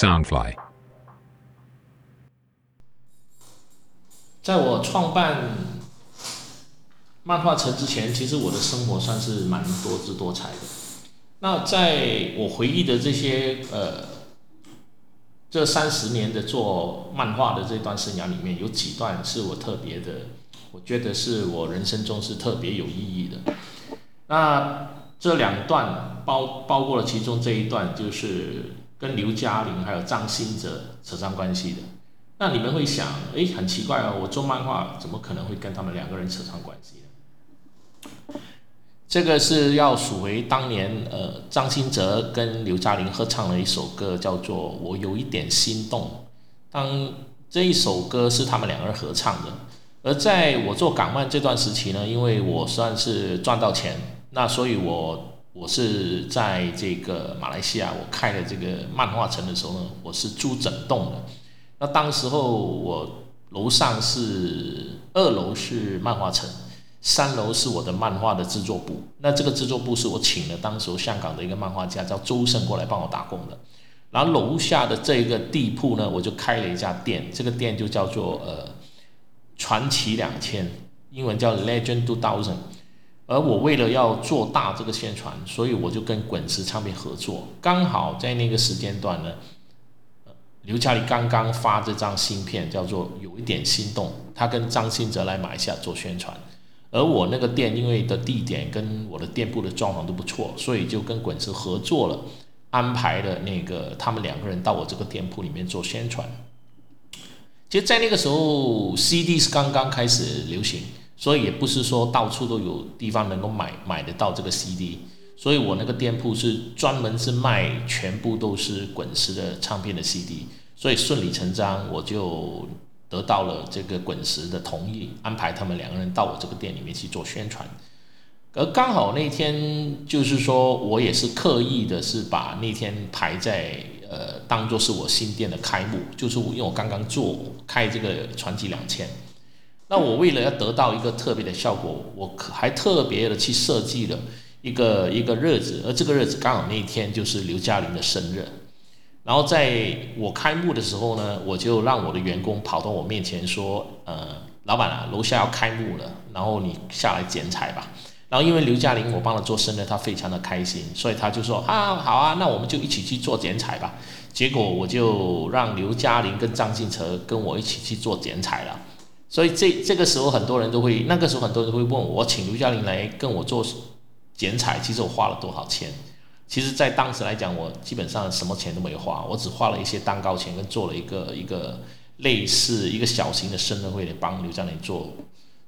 Soundfly。在我创办漫画城之前，其实我的生活算是蛮多姿多彩的。那在我回忆的这些呃这三十年的做漫画的这段生涯里面，有几段是我特别的，我觉得是我人生中是特别有意义的。那这两段包包括了其中这一段，就是跟刘嘉玲还有张新哲扯上关系的。那你们会想，哎，很奇怪哦，我做漫画怎么可能会跟他们两个人扯上关系呢？这个是要数回当年，呃，张新哲跟刘嘉玲合唱了一首歌，叫做《我有一点心动》。当这一首歌是他们两个人合唱的。而在我做港漫这段时期呢，因为我算是赚到钱，那所以我我是在这个马来西亚，我开了这个漫画城的时候呢，我是租整栋的。那当时候我楼上是二楼是漫画城，三楼是我的漫画的制作部。那这个制作部是我请了当时香港的一个漫画家叫周胜过来帮我打工的。然后楼下的这个地铺呢，我就开了一家店，这个店就叫做呃传奇两千，英文叫 Legend Two Thousand。而我为了要做大这个宣传，所以我就跟滚石唱片合作，刚好在那个时间段呢。刘嘉玲刚刚发这张新片，叫做《有一点心动》，他跟张信哲来马来西亚做宣传，而我那个店因为的地点跟我的店铺的装潢都不错，所以就跟滚石合作了，安排了那个他们两个人到我这个店铺里面做宣传。其实，在那个时候，CD 是刚刚开始流行，所以也不是说到处都有地方能够买买得到这个 CD。所以我那个店铺是专门是卖全部都是滚石的唱片的 CD，所以顺理成章我就得到了这个滚石的同意，安排他们两个人到我这个店里面去做宣传。而刚好那天就是说我也是刻意的是把那天排在呃当做是我新店的开幕，就是因为我刚刚做开这个传奇两千，那我为了要得到一个特别的效果，我还特别的去设计了。一个一个日子，而这个日子刚好那一天就是刘嘉玲的生日，然后在我开幕的时候呢，我就让我的员工跑到我面前说：“呃，老板啊，楼下要开幕了，然后你下来剪彩吧。”然后因为刘嘉玲我帮他做生日，他非常的开心，所以他就说：“啊，好啊，那我们就一起去做剪彩吧。”结果我就让刘嘉玲跟张信哲跟我一起去做剪彩了。所以这这个时候很多人都会，那个时候很多人都会问我，请刘嘉玲来跟我做。剪彩其实我花了多少钱？其实，在当时来讲，我基本上什么钱都没花，我只花了一些蛋糕钱，跟做了一个一个类似一个小型的生日会，帮刘嘉玲做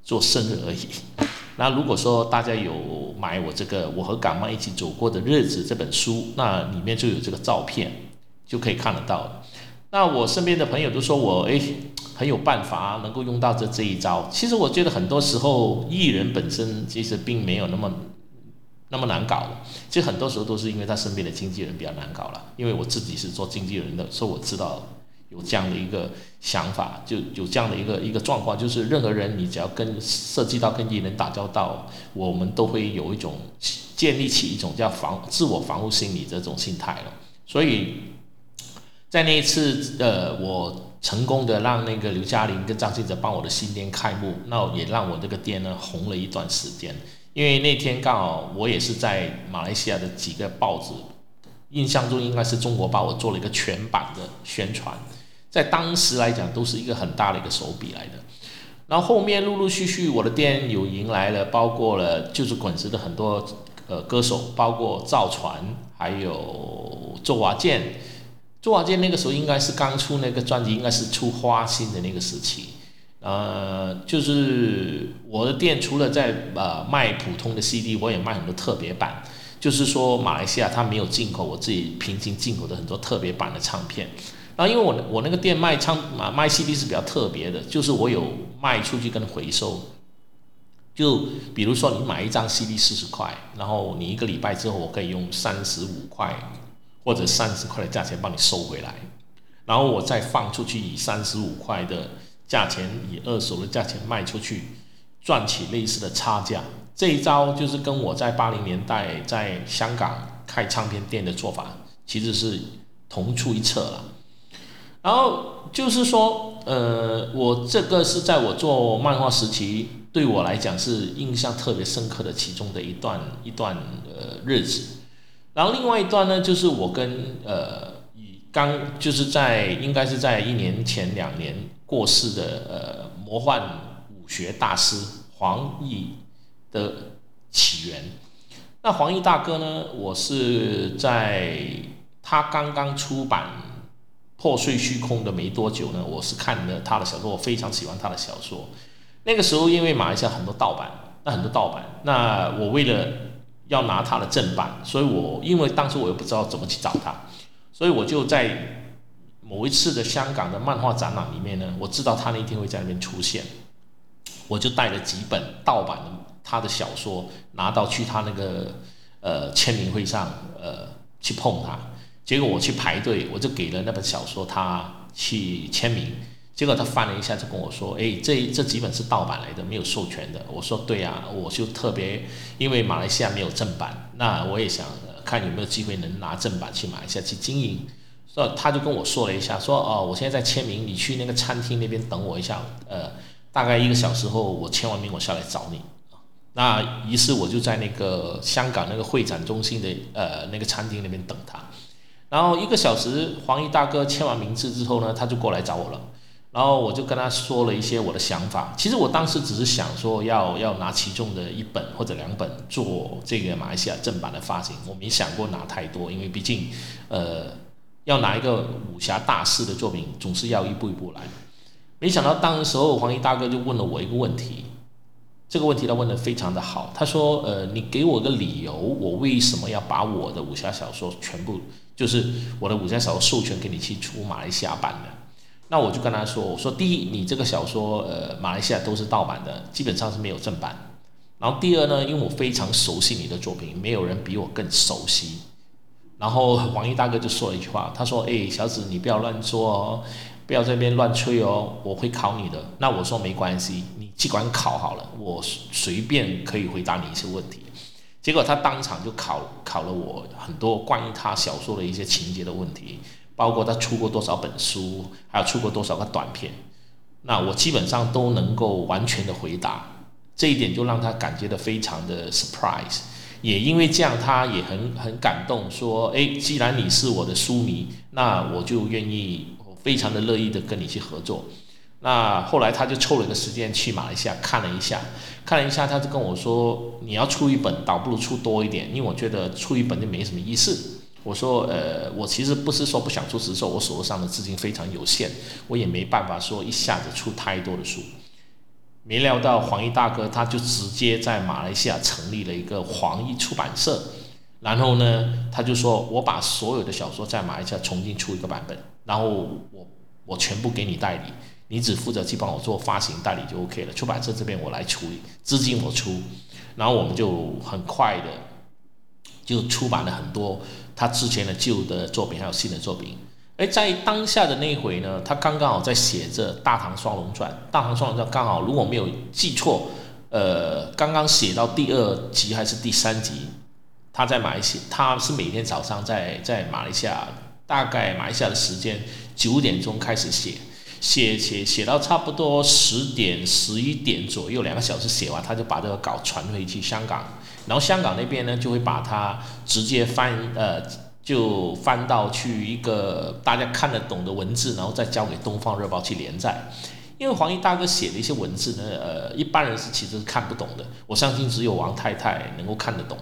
做生日而已。那如果说大家有买我这个《我和港漫一起走过的日子》这本书，那里面就有这个照片，就可以看得到。那我身边的朋友都说我哎很有办法，能够用到这这一招。其实我觉得很多时候艺人本身其实并没有那么。那么难搞，其实很多时候都是因为他身边的经纪人比较难搞了。因为我自己是做经纪人的，所以我知道有这样的一个想法，就有这样的一个一个状况，就是任何人你只要跟涉及到跟艺人打交道，我们都会有一种建立起一种叫防自我防护心理这种心态了。所以在那一次，呃，我成功的让那个刘嘉玲跟张信哲帮我的新店开幕，那也让我这个店呢红了一段时间。因为那天刚好我也是在马来西亚的几个报纸，印象中应该是中国报，我做了一个全版的宣传，在当时来讲都是一个很大的一个手笔来的。然后后面陆陆续续我的店有迎来了，包括了就是滚石的很多呃歌手，包括赵传，还有周华健。周华健那个时候应该是刚出那个专辑，应该是出花心的那个时期。呃，就是我的店除了在呃卖普通的 CD，我也卖很多特别版。就是说马来西亚它没有进口，我自己平行进口的很多特别版的唱片。然后因为我我那个店卖唱啊卖 CD 是比较特别的，就是我有卖出去跟回收。就比如说你买一张 CD 四十块，然后你一个礼拜之后，我可以用三十五块或者三十块的价钱帮你收回来，然后我再放出去以三十五块的。价钱以二手的价钱卖出去，赚取类似的差价。这一招就是跟我在八零年代在香港开唱片店的做法其实是同出一辙了。然后就是说，呃，我这个是在我做漫画时期，对我来讲是印象特别深刻的其中的一段一段呃日子。然后另外一段呢，就是我跟呃以刚就是在应该是在一年前两年过世的呃魔幻武学大师黄奕的起源。那黄奕大哥呢，我是在他刚刚出版。破碎虚空的没多久呢，我是看了他的小说，我非常喜欢他的小说。那个时候因为马来西亚很多盗版，那很多盗版，那我为了要拿他的正版，所以我因为当时我又不知道怎么去找他，所以我就在某一次的香港的漫画展览里面呢，我知道他那天会在那边出现，我就带了几本盗版的他的小说拿到去他那个呃签名会上呃去碰他。结果我去排队，我就给了那本小说他去签名。结果他翻了一下，就跟我说：“哎，这这几本是盗版来的，没有授权的。”我说：“对呀，我就特别因为马来西亚没有正版，那我也想看有没有机会能拿正版去马来西亚去经营。”所以他就跟我说了一下，说：“哦，我现在在签名，你去那个餐厅那边等我一下，呃，大概一个小时后我签完名，我下来找你。”那于是我就在那个香港那个会展中心的呃那个餐厅那边等他。然后一个小时，黄奕大哥签完名字之后呢，他就过来找我了。然后我就跟他说了一些我的想法。其实我当时只是想说要要拿其中的一本或者两本做这个马来西亚正版的发行，我没想过拿太多，因为毕竟，呃，要拿一个武侠大师的作品，总是要一步一步来。没想到当时候黄奕大哥就问了我一个问题，这个问题他问的非常的好。他说：“呃，你给我个理由，我为什么要把我的武侠小说全部？”就是我的武侠小说授权给你去出马来西亚版的，那我就跟他说：“我说第一，你这个小说呃马来西亚都是盗版的，基本上是没有正版。然后第二呢，因为我非常熟悉你的作品，没有人比我更熟悉。然后王毅大哥就说了一句话，他说：‘哎，小子，你不要乱说哦，不要这边乱吹哦，我会考你的。’那我说没关系，你尽管考好了，我随便可以回答你一些问题。”结果他当场就考考了我很多关于他小说的一些情节的问题，包括他出过多少本书，还有出过多少个短片，那我基本上都能够完全的回答，这一点就让他感觉到非常的 surprise，也因为这样他也很很感动，说，哎，既然你是我的书迷，那我就愿意，我非常的乐意的跟你去合作。那后来他就抽了一个时间去马来西亚看了一下，看了一下，他就跟我说：“你要出一本，倒不如出多一点，因为我觉得出一本就没什么意思。”我说：“呃，我其实不是说不想出，只是说我手头上的资金非常有限，我也没办法说一下子出太多的书。”没料到黄奕大哥他就直接在马来西亚成立了一个黄奕出版社，然后呢，他就说：“我把所有的小说在马来西亚重新出一个版本，然后我我全部给你代理。”你只负责去帮我做发行代理就 OK 了，出版社这边我来处理，资金我出，然后我们就很快的就出版了很多他之前的旧的作品，还有新的作品。而，在当下的那一回呢，他刚刚好在写着《大唐双龙传》，《大唐双龙传》刚好如果没有记错，呃，刚刚写到第二集还是第三集，他在马来西亚，他是每天早上在在马来西亚，大概马来西亚的时间九点钟开始写。写写写到差不多十点十一点左右，两个小时写完，他就把这个稿传回去香港，然后香港那边呢就会把它直接翻呃，就翻到去一个大家看得懂的文字，然后再交给《东方日报》去连载。因为黄奕大哥写的一些文字呢，呃，一般人是其实是看不懂的，我相信只有王太太能够看得懂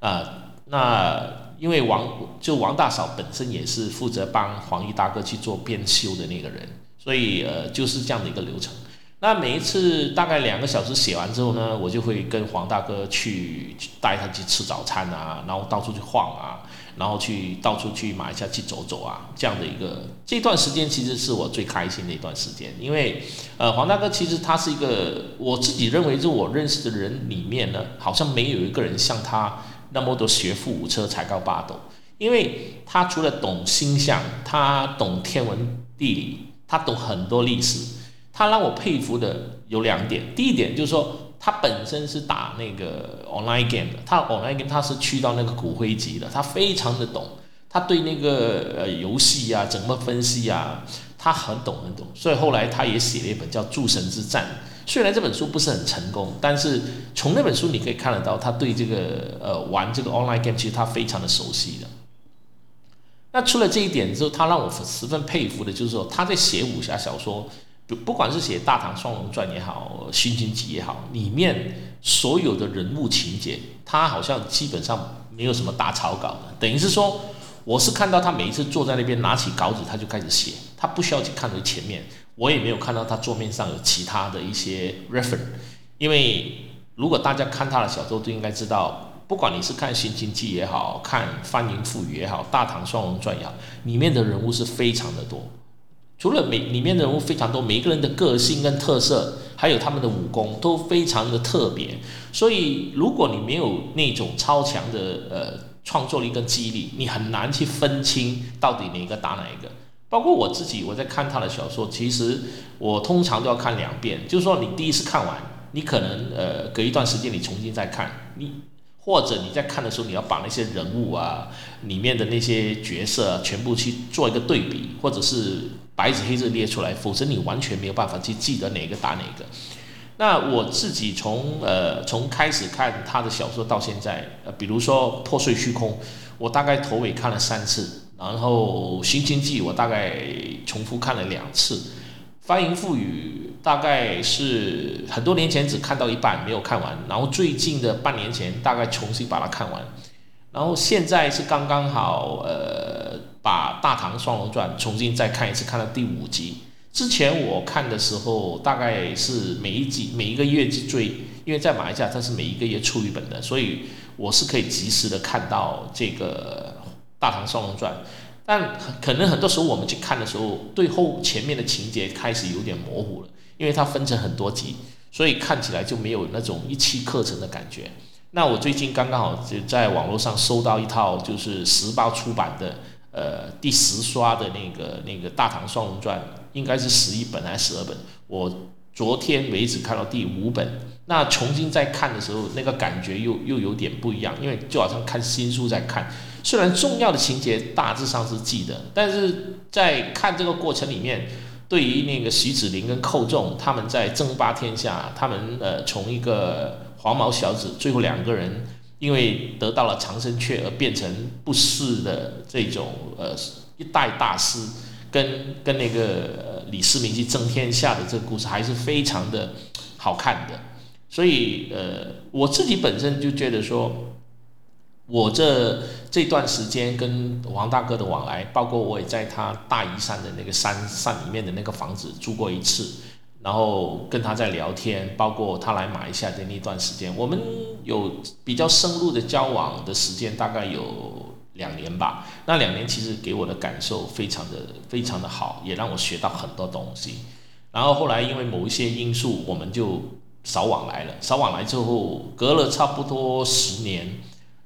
啊。那因为王就王大嫂本身也是负责帮黄奕大哥去做编修的那个人。所以呃就是这样的一个流程。那每一次大概两个小时写完之后呢，我就会跟黄大哥去带他去吃早餐啊，然后到处去晃啊，然后去到处去马来西亚去走走啊，这样的一个这段时间其实是我最开心的一段时间，因为呃黄大哥其实他是一个我自己认为是我认识的人里面呢，好像没有一个人像他那么多学富五车才高八斗，因为他除了懂星象，他懂天文地理。他懂很多历史，他让我佩服的有两点。第一点就是说，他本身是打那个 online game 的，他 online game 他是去到那个骨灰级的，他非常的懂，他对那个呃游戏啊怎么分析啊，他很懂很懂，所以后来他也写了一本叫《诸神之战》。虽然这本书不是很成功，但是从那本书你可以看得到，他对这个呃玩这个 online game 其实他非常的熟悉的。那除了这一点之后，他让我十分佩服的就是说，他在写武侠小说，不不管是写《大唐双龙传》也好，《寻秦记》也好，里面所有的人物情节，他好像基本上没有什么打草稿的。等于是说，我是看到他每一次坐在那边拿起稿纸，他就开始写，他不需要去看着前面。我也没有看到他桌面上有其他的一些 reference，因为如果大家看他的小说，都应该知道，不管你是看《寻秦记》也好看《翻云覆雨》也好，《大唐双龙传》也好，里面的人物是非常的多。除了每里面的人物非常多，每个人的个性跟特色，还有他们的武功都非常的特别。所以，如果你没有那种超强的呃创作力跟记忆力，你很难去分清到底哪个打哪一个。包括我自己，我在看他的小说，其实我通常都要看两遍。就是说，你第一次看完，你可能呃隔一段时间你重新再看，你或者你在看的时候，你要把那些人物啊里面的那些角色全部去做一个对比，或者是白纸黑字列出来，否则你完全没有办法去记得哪个打哪个。那我自己从呃从开始看他的小说到现在，呃比如说《破碎虚空》，我大概头尾看了三次。然后《寻秦记》我大概重复看了两次，《翻云覆雨》大概是很多年前只看到一半没有看完，然后最近的半年前大概重新把它看完，然后现在是刚刚好呃把《大唐双龙传》重新再看一次，看到第五集。之前我看的时候大概是每一集每一个月去追，因为在马来西亚它是每一个月出一本的，所以我是可以及时的看到这个。大唐双龙传，但可能很多时候我们去看的时候，对后前面的情节开始有点模糊了，因为它分成很多集，所以看起来就没有那种一期课程的感觉。那我最近刚刚好就在网络上收到一套，就是时报出版的，呃，第十刷的那个那个大唐双龙传，应该是十一本还是十二本？我昨天为止看到第五本，那重新再看的时候，那个感觉又又有点不一样，因为就好像看新书在看。虽然重要的情节大致上是记得，但是在看这个过程里面，对于那个徐子林跟寇仲他们在争霸天下，他们呃从一个黄毛小子，最后两个人因为得到了长生诀而变成不世的这种呃一代大师，跟跟那个李世民去争天下的这个故事，还是非常的好看的。所以呃我自己本身就觉得说。我这这段时间跟王大哥的往来，包括我也在他大屿山的那个山山里面的那个房子住过一次，然后跟他在聊天，包括他来马来西亚的那段时间，我们有比较深入的交往的时间，大概有两年吧。那两年其实给我的感受非常的非常的好，也让我学到很多东西。然后后来因为某一些因素，我们就少往来了。少往来之后，隔了差不多十年。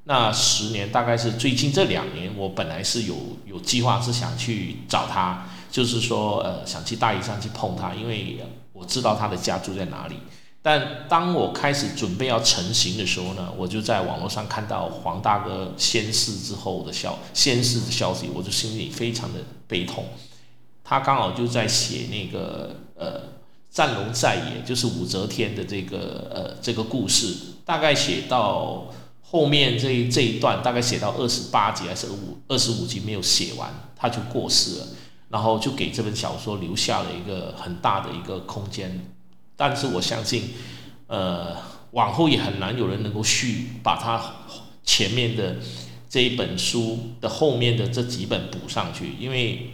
那十年大概是最近这两年，我本来是有有计划是想去找他，就是说呃想去大屿山去碰他，因为我知道他的家住在哪里。但当我开始准备要成行的时候呢，我就在网络上看到黄大哥仙逝之后的消仙逝的消息，我就心里非常的悲痛。他刚好就在写那个呃战龙在野，就是武则天的这个呃这个故事，大概写到。后面这一这一段大概写到二十八集还是五二十五集没有写完，他就过世了，然后就给这本小说留下了一个很大的一个空间。但是我相信，呃，往后也很难有人能够续把他前面的这一本书的后面的这几本补上去，因为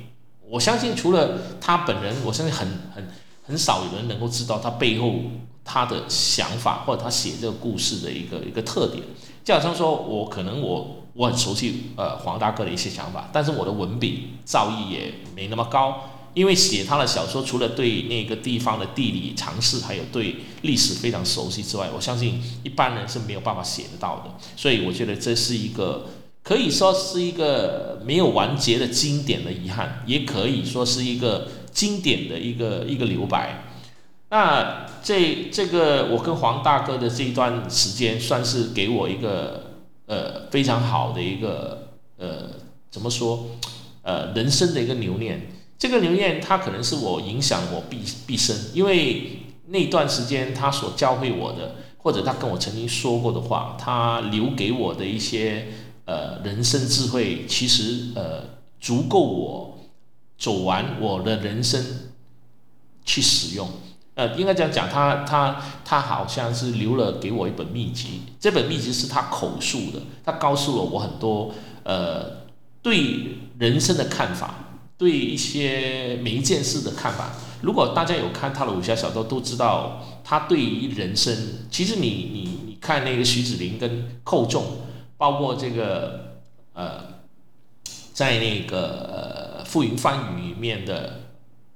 我相信除了他本人，我相信很很很少有人能够知道他背后他的想法或者他写这个故事的一个一个特点。就好像说，我可能我我很熟悉呃黄大哥的一些想法，但是我的文笔造诣也没那么高，因为写他的小说，除了对那个地方的地理常识，还有对历史非常熟悉之外，我相信一般人是没有办法写得到的。所以我觉得这是一个可以说是一个没有完结的经典的遗憾，也可以说是一个经典的一个一个留白。那这这个我跟黄大哥的这一段时间，算是给我一个呃非常好的一个呃怎么说呃人生的一个留念。这个留念他可能是我影响我毕毕生，因为那段时间他所教会我的，或者他跟我曾经说过的话，他留给我的一些呃人生智慧，其实呃足够我走完我的人生去使用。呃，应该这样讲，他他他好像是留了给我一本秘籍，这本秘籍是他口述的，他告诉了我很多呃对人生的看法，对一些每一件事的看法。如果大家有看他的武侠小说，都知道他对于人生，其实你你你看那个徐子林跟寇仲，包括这个呃，在那个《浮云翻雨》里面的。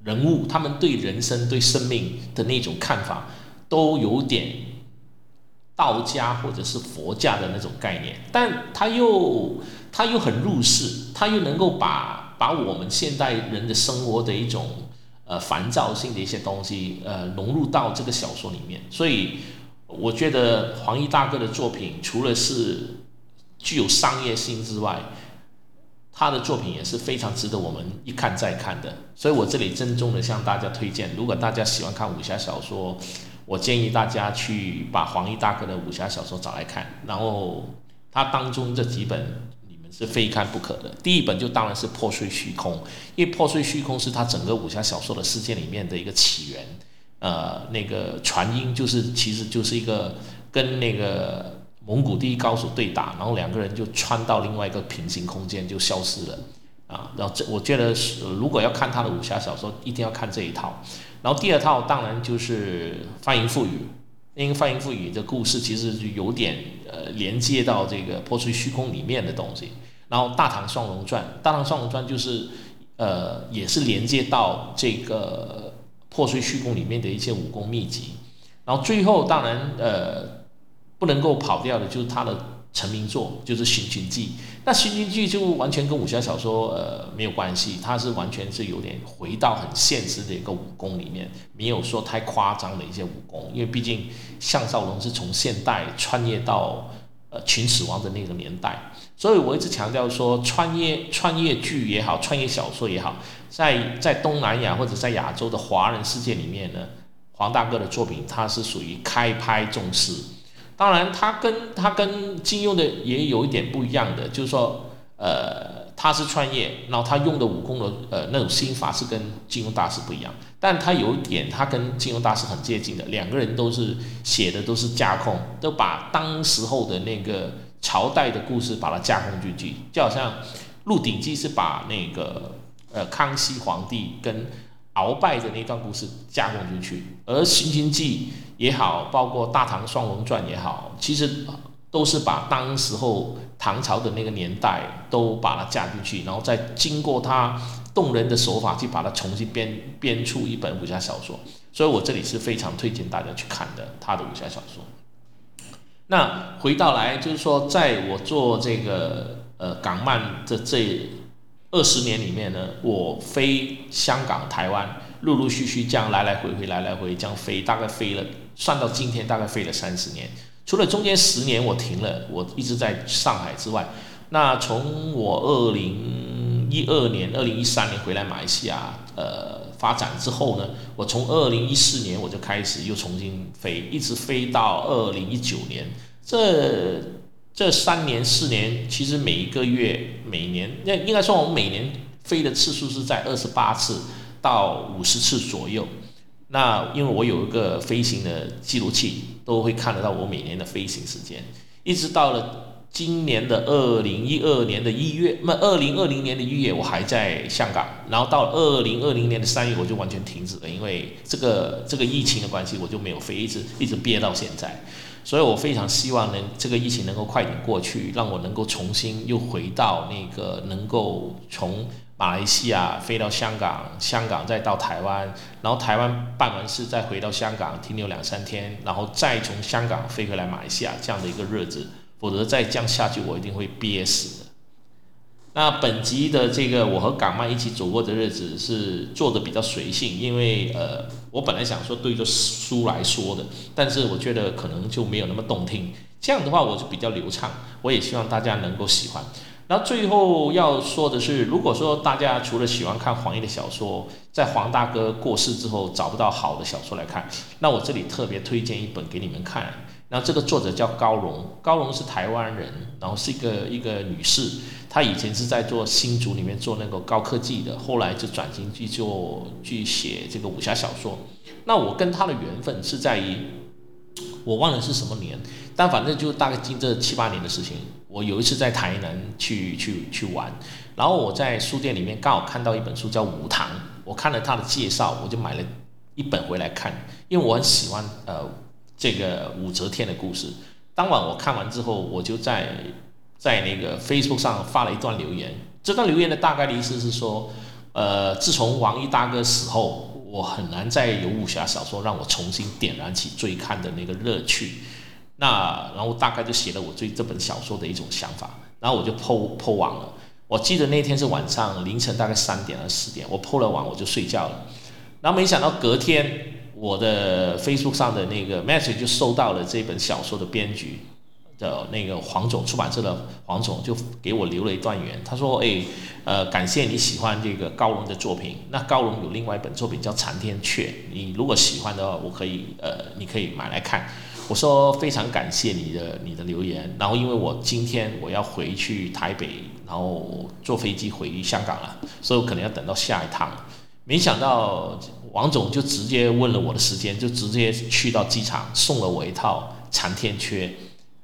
人物他们对人生、对生命的那种看法，都有点道家或者是佛家的那种概念，但他又他又很入世，他又能够把把我们现代人的生活的一种呃烦躁性的一些东西呃融入到这个小说里面，所以我觉得黄奕大哥的作品除了是具有商业性之外，他的作品也是非常值得我们一看再看的，所以我这里郑重的向大家推荐，如果大家喜欢看武侠小说，我建议大家去把黄奕大哥的武侠小说找来看，然后他当中这几本你们是非看不可的。第一本就当然是《破碎虚空》，因为《破碎虚空》是他整个武侠小说的世界里面的一个起源，呃，那个传音就是其实就是一个跟那个。蒙古第一高手对打，然后两个人就穿到另外一个平行空间就消失了，啊，然后这我觉得是如果要看他的武侠小说，一定要看这一套。然后第二套当然就是《翻云覆雨》，因为《翻云覆雨》的故事其实就有点呃连接到这个破碎虚空里面的东西。然后《大唐双龙传》，《大唐双龙传》就是呃也是连接到这个破碎虚空里面的一些武功秘籍。然后最后当然呃。不能够跑掉的就是他的成名作，就是《寻秦记》。那《寻秦记》就完全跟武侠小说呃没有关系，它是完全是有点回到很现实的一个武功里面，没有说太夸张的一些武功。因为毕竟项少龙是从现代穿越到呃秦始皇的那个年代，所以我一直强调说，穿越穿越剧也好，穿越小说也好，在在东南亚或者在亚洲的华人世界里面呢，黄大哥的作品他是属于开拍重视。当然，他跟他跟金庸的也有一点不一样的，就是说，呃，他是穿越，然后他用的武功的呃那种心法是跟金庸大师不一样，但他有一点，他跟金庸大师很接近的，两个人都是写的都是架空，都把当时候的那个朝代的故事把它架空进去，就好像《鹿鼎记》是把那个呃康熙皇帝跟。鳌拜的那段故事加工进去，而《寻秦记》也好，包括《大唐双龙传》也好，其实都是把当时候唐朝的那个年代都把它加进去，然后再经过他动人的手法去把它重新编编出一本武侠小说。所以我这里是非常推荐大家去看的他的武侠小说。那回到来就是说，在我做这个呃港漫的这。二十年里面呢，我飞香港、台湾，陆陆续续这样来来回回、来来回这样飞，大概飞了，算到今天大概飞了三十年。除了中间十年我停了，我一直在上海之外，那从我二零一二年、二零一三年回来马来西亚呃发展之后呢，我从二零一四年我就开始又重新飞，一直飞到二零一九年这。这三年四年，其实每一个月、每年，那应该说我们每年飞的次数是在二十八次到五十次左右。那因为我有一个飞行的记录器，都会看得到我每年的飞行时间。一直到了今年的二零一二年的一月，那二零二零年的一月我还在香港，然后到二零二零年的三月我就完全停止了，因为这个这个疫情的关系，我就没有飞，一直一直憋到现在。所以我非常希望能这个疫情能够快点过去，让我能够重新又回到那个能够从马来西亚飞到香港，香港再到台湾，然后台湾办完事再回到香港停留两三天，然后再从香港飞回来马来西亚这样的一个日子，否则再这样下去我一定会憋死。那本集的这个我和港漫一起走过的日子是做的比较随性，因为呃，我本来想说对着书来说的，但是我觉得可能就没有那么动听。这样的话我就比较流畅，我也希望大家能够喜欢。然后最后要说的是，如果说大家除了喜欢看黄奕的小说，在黄大哥过世之后找不到好的小说来看，那我这里特别推荐一本给你们看。然后这个作者叫高荣，高荣是台湾人，然后是一个一个女士，她以前是在做新竹里面做那个高科技的，后来就转型去做去写这个武侠小说。那我跟她的缘分是在于，我忘了是什么年，但反正就大概近这七八年的事情。我有一次在台南去去去玩，然后我在书店里面刚好看到一本书叫《武堂》，我看了他的介绍，我就买了一本回来看，因为我很喜欢呃这个武则天的故事。当晚我看完之后，我就在在那个 Facebook 上发了一段留言。这段留言的大概的意思是说，呃，自从王一大哥死后，我很难再有武侠小说让我重新点燃起追看的那个乐趣。那然后大概就写了我对这本小说的一种想法，然后我就剖剖网了。我记得那天是晚上凌晨大概三点还是四点，我破了网我就睡觉了。然后没想到隔天我的 Facebook 上的那个 message 就收到了这本小说的编剧的那个黄总出版社的黄总就给我留了一段言，他说：“哎，呃，感谢你喜欢这个高龙的作品。那高龙有另外一本作品叫《残天阙》，你如果喜欢的话，我可以呃，你可以买来看。”我说非常感谢你的你的留言，然后因为我今天我要回去台北，然后坐飞机回香港了，所以我可能要等到下一趟。没想到王总就直接问了我的时间，就直接去到机场送了我一套《残天阙》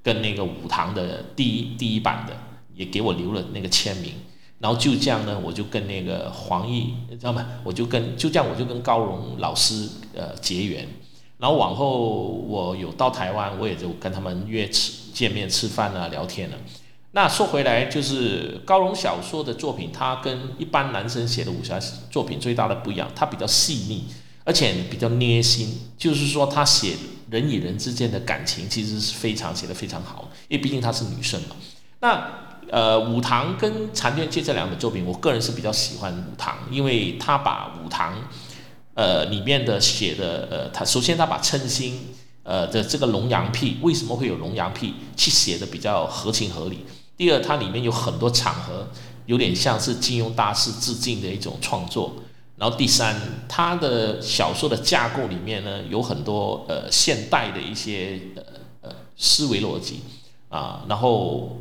跟那个武堂的第一第一版的，也给我留了那个签名。然后就这样呢，我就跟那个黄奕，知道吗？我就跟就这样，我就跟高荣老师呃结缘。然后往后我有到台湾，我也就跟他们约吃见面吃饭啊聊天了。那说回来，就是高龙小说的作品，它跟一般男生写的武侠作品最大的不一样，它比较细腻，而且比较捏心。就是说，他写人与人之间的感情，其实是非常写的非常好。因为毕竟她是女生嘛。那呃，武堂跟残天阙这两本作品，我个人是比较喜欢武堂，因为他把武堂。呃，里面的写的呃，他首先他把称心呃的这个龙阳癖为什么会有龙阳癖去写的比较合情合理。第二，它里面有很多场合有点像是金庸大师致敬的一种创作。然后第三，他的小说的架构里面呢有很多呃现代的一些呃呃思维逻辑啊，然后。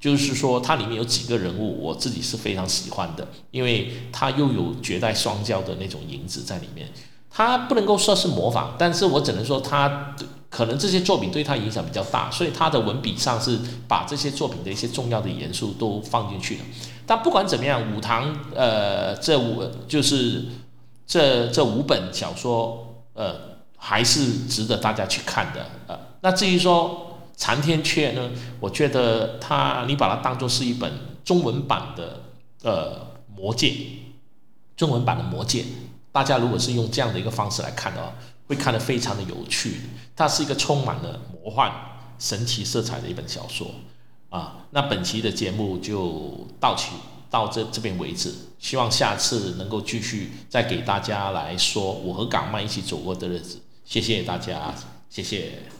就是说，它里面有几个人物，我自己是非常喜欢的，因为他又有绝代双骄的那种影子在里面。他不能够说是模仿，但是我只能说，他可能这些作品对他影响比较大，所以他的文笔上是把这些作品的一些重要的元素都放进去了。但不管怎么样，武堂呃这五就是这这五本小说呃还是值得大家去看的呃。那至于说。残天阙呢？我觉得它，你把它当做是一本中文版的呃魔戒，中文版的魔戒。大家如果是用这样的一个方式来看的话，会看得非常的有趣。它是一个充满了魔幻、神奇色彩的一本小说啊。那本期的节目就到此到这这边为止，希望下次能够继续再给大家来说我和港漫一起走过的日子。谢谢大家，谢谢。